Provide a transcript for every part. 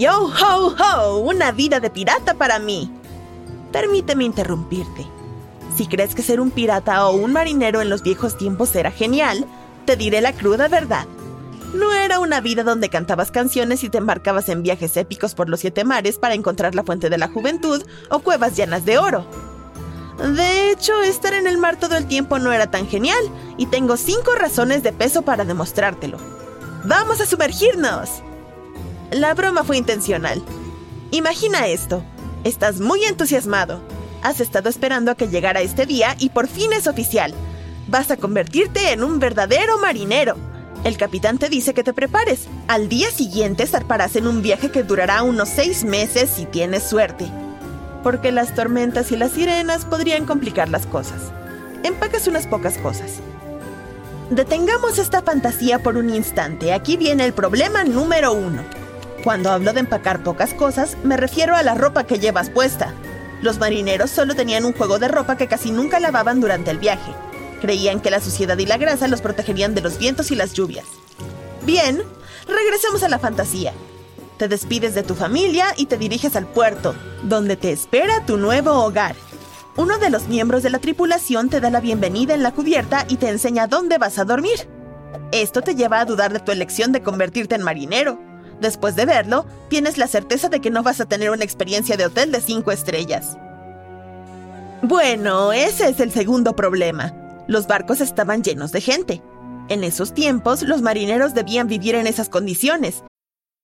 Yo ho ho, una vida de pirata para mí. Permíteme interrumpirte. Si crees que ser un pirata o un marinero en los viejos tiempos era genial, te diré la cruda verdad. No era una vida donde cantabas canciones y te embarcabas en viajes épicos por los siete mares para encontrar la fuente de la juventud o cuevas llenas de oro. De hecho, estar en el mar todo el tiempo no era tan genial, y tengo cinco razones de peso para demostrártelo. ¡Vamos a sumergirnos! La broma fue intencional. Imagina esto. Estás muy entusiasmado. Has estado esperando a que llegara este día y por fin es oficial. Vas a convertirte en un verdadero marinero. El capitán te dice que te prepares. Al día siguiente zarparás en un viaje que durará unos seis meses si tienes suerte. Porque las tormentas y las sirenas podrían complicar las cosas. Empacas unas pocas cosas. Detengamos esta fantasía por un instante. Aquí viene el problema número uno. Cuando hablo de empacar pocas cosas, me refiero a la ropa que llevas puesta. Los marineros solo tenían un juego de ropa que casi nunca lavaban durante el viaje. Creían que la suciedad y la grasa los protegerían de los vientos y las lluvias. Bien, regresemos a la fantasía. Te despides de tu familia y te diriges al puerto, donde te espera tu nuevo hogar. Uno de los miembros de la tripulación te da la bienvenida en la cubierta y te enseña dónde vas a dormir. Esto te lleva a dudar de tu elección de convertirte en marinero. Después de verlo, tienes la certeza de que no vas a tener una experiencia de hotel de 5 estrellas. Bueno, ese es el segundo problema. Los barcos estaban llenos de gente. En esos tiempos, los marineros debían vivir en esas condiciones,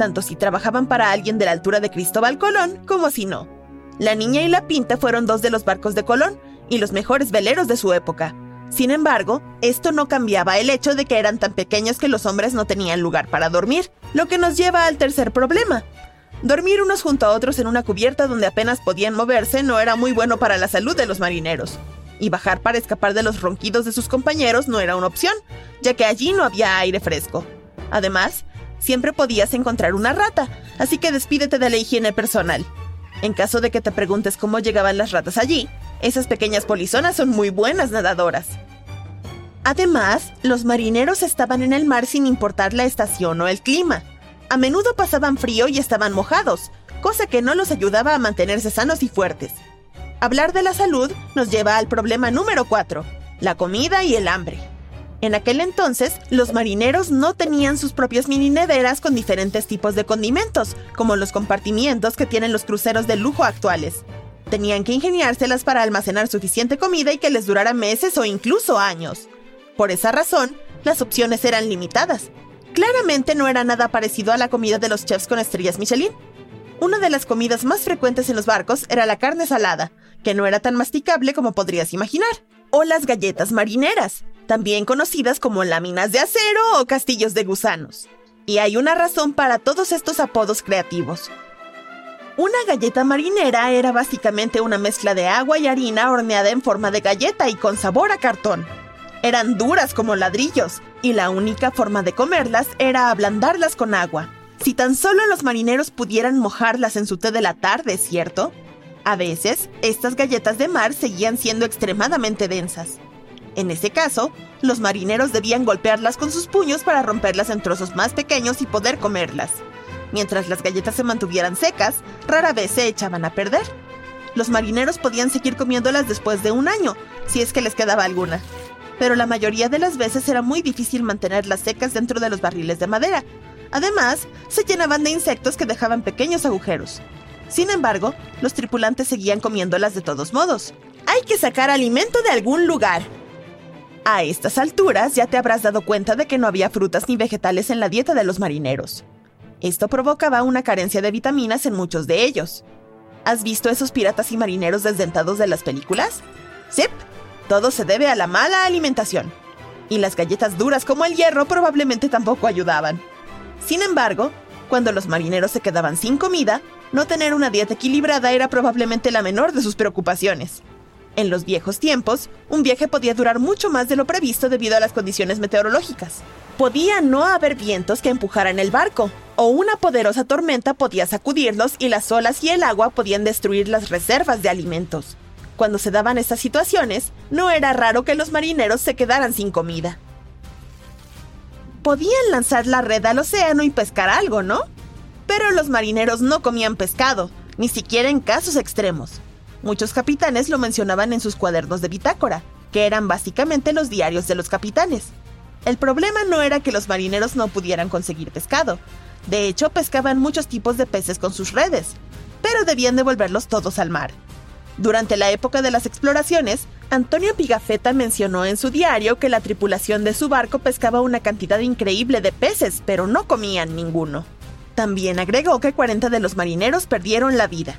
Tanto si trabajaban para alguien de la altura de Cristóbal Colón como si no. La Niña y la Pinta fueron dos de los barcos de Colón y los mejores veleros de su época. Sin embargo, esto no cambiaba el hecho de que eran tan pequeños que los hombres no tenían lugar para dormir, lo que nos lleva al tercer problema. Dormir unos junto a otros en una cubierta donde apenas podían moverse no era muy bueno para la salud de los marineros. Y bajar para escapar de los ronquidos de sus compañeros no era una opción, ya que allí no había aire fresco. Además, siempre podías encontrar una rata, así que despídete de la higiene personal. En caso de que te preguntes cómo llegaban las ratas allí, esas pequeñas polizonas son muy buenas nadadoras. Además, los marineros estaban en el mar sin importar la estación o el clima. A menudo pasaban frío y estaban mojados, cosa que no los ayudaba a mantenerse sanos y fuertes. Hablar de la salud nos lleva al problema número 4, la comida y el hambre. En aquel entonces, los marineros no tenían sus propias mini neveras con diferentes tipos de condimentos, como los compartimientos que tienen los cruceros de lujo actuales. Tenían que ingeniárselas para almacenar suficiente comida y que les durara meses o incluso años. Por esa razón, las opciones eran limitadas. Claramente no era nada parecido a la comida de los chefs con estrellas Michelin. Una de las comidas más frecuentes en los barcos era la carne salada, que no era tan masticable como podrías imaginar, o las galletas marineras, también conocidas como láminas de acero o castillos de gusanos. Y hay una razón para todos estos apodos creativos. Una galleta marinera era básicamente una mezcla de agua y harina horneada en forma de galleta y con sabor a cartón. Eran duras como ladrillos, y la única forma de comerlas era ablandarlas con agua. Si tan solo los marineros pudieran mojarlas en su té de la tarde, ¿cierto? A veces, estas galletas de mar seguían siendo extremadamente densas. En ese caso, los marineros debían golpearlas con sus puños para romperlas en trozos más pequeños y poder comerlas. Mientras las galletas se mantuvieran secas, rara vez se echaban a perder. Los marineros podían seguir comiéndolas después de un año, si es que les quedaba alguna. Pero la mayoría de las veces era muy difícil mantenerlas secas dentro de los barriles de madera, Además, se llenaban de insectos que dejaban pequeños agujeros. Sin embargo, los tripulantes seguían comiéndolas de todos modos. Hay que sacar alimento de algún lugar. A estas alturas ya te habrás dado cuenta de que no había frutas ni vegetales en la dieta de los marineros. Esto provocaba una carencia de vitaminas en muchos de ellos. ¿Has visto esos piratas y marineros desdentados de las películas? Sí, todo se debe a la mala alimentación. Y las galletas duras como el hierro probablemente tampoco ayudaban. Sin embargo, cuando los marineros se quedaban sin comida, no tener una dieta equilibrada era probablemente la menor de sus preocupaciones. En los viejos tiempos, un viaje podía durar mucho más de lo previsto debido a las condiciones meteorológicas. Podía no haber vientos que empujaran el barco, o una poderosa tormenta podía sacudirlos y las olas y el agua podían destruir las reservas de alimentos. Cuando se daban estas situaciones, no era raro que los marineros se quedaran sin comida. Podían lanzar la red al océano y pescar algo, ¿no? Pero los marineros no comían pescado, ni siquiera en casos extremos. Muchos capitanes lo mencionaban en sus cuadernos de bitácora, que eran básicamente los diarios de los capitanes. El problema no era que los marineros no pudieran conseguir pescado. De hecho, pescaban muchos tipos de peces con sus redes, pero debían devolverlos todos al mar. Durante la época de las exploraciones, Antonio Pigafetta mencionó en su diario que la tripulación de su barco pescaba una cantidad increíble de peces, pero no comían ninguno. También agregó que 40 de los marineros perdieron la vida.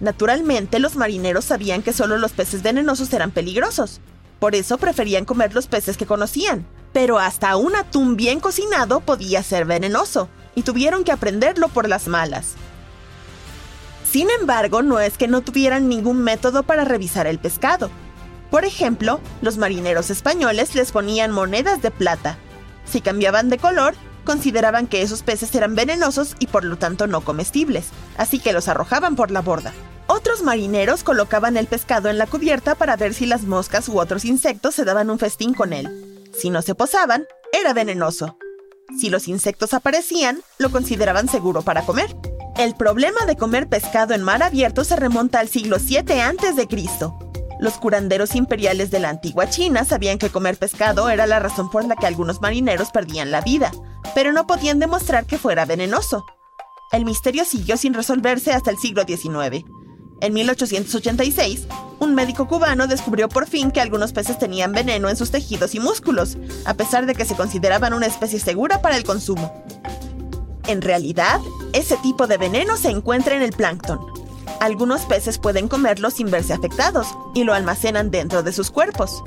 Naturalmente, los marineros sabían que solo los peces venenosos eran peligrosos. Por eso preferían comer los peces que conocían. Pero hasta un atún bien cocinado podía ser venenoso, y tuvieron que aprenderlo por las malas. Sin embargo, no es que no tuvieran ningún método para revisar el pescado. Por ejemplo, los marineros españoles les ponían monedas de plata. Si cambiaban de color, consideraban que esos peces eran venenosos y por lo tanto no comestibles, así que los arrojaban por la borda. Otros marineros colocaban el pescado en la cubierta para ver si las moscas u otros insectos se daban un festín con él. Si no se posaban, era venenoso. Si los insectos aparecían, lo consideraban seguro para comer. El problema de comer pescado en mar abierto se remonta al siglo VII a.C. Los curanderos imperiales de la antigua China sabían que comer pescado era la razón por la que algunos marineros perdían la vida, pero no podían demostrar que fuera venenoso. El misterio siguió sin resolverse hasta el siglo XIX. En 1886, un médico cubano descubrió por fin que algunos peces tenían veneno en sus tejidos y músculos, a pesar de que se consideraban una especie segura para el consumo. En realidad, ese tipo de veneno se encuentra en el plancton. Algunos peces pueden comerlo sin verse afectados y lo almacenan dentro de sus cuerpos.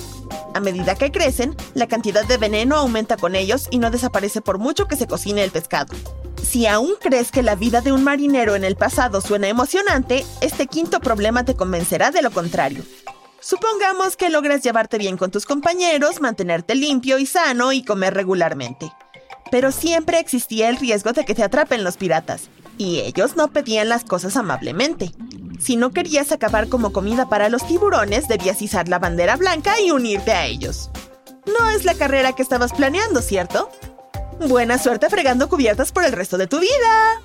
A medida que crecen, la cantidad de veneno aumenta con ellos y no desaparece por mucho que se cocine el pescado. Si aún crees que la vida de un marinero en el pasado suena emocionante, este quinto problema te convencerá de lo contrario. Supongamos que logras llevarte bien con tus compañeros, mantenerte limpio y sano y comer regularmente pero siempre existía el riesgo de que te atrapen los piratas, y ellos no pedían las cosas amablemente. Si no querías acabar como comida para los tiburones, debías izar la bandera blanca y unirte a ellos. No es la carrera que estabas planeando, ¿cierto? Buena suerte fregando cubiertas por el resto de tu vida.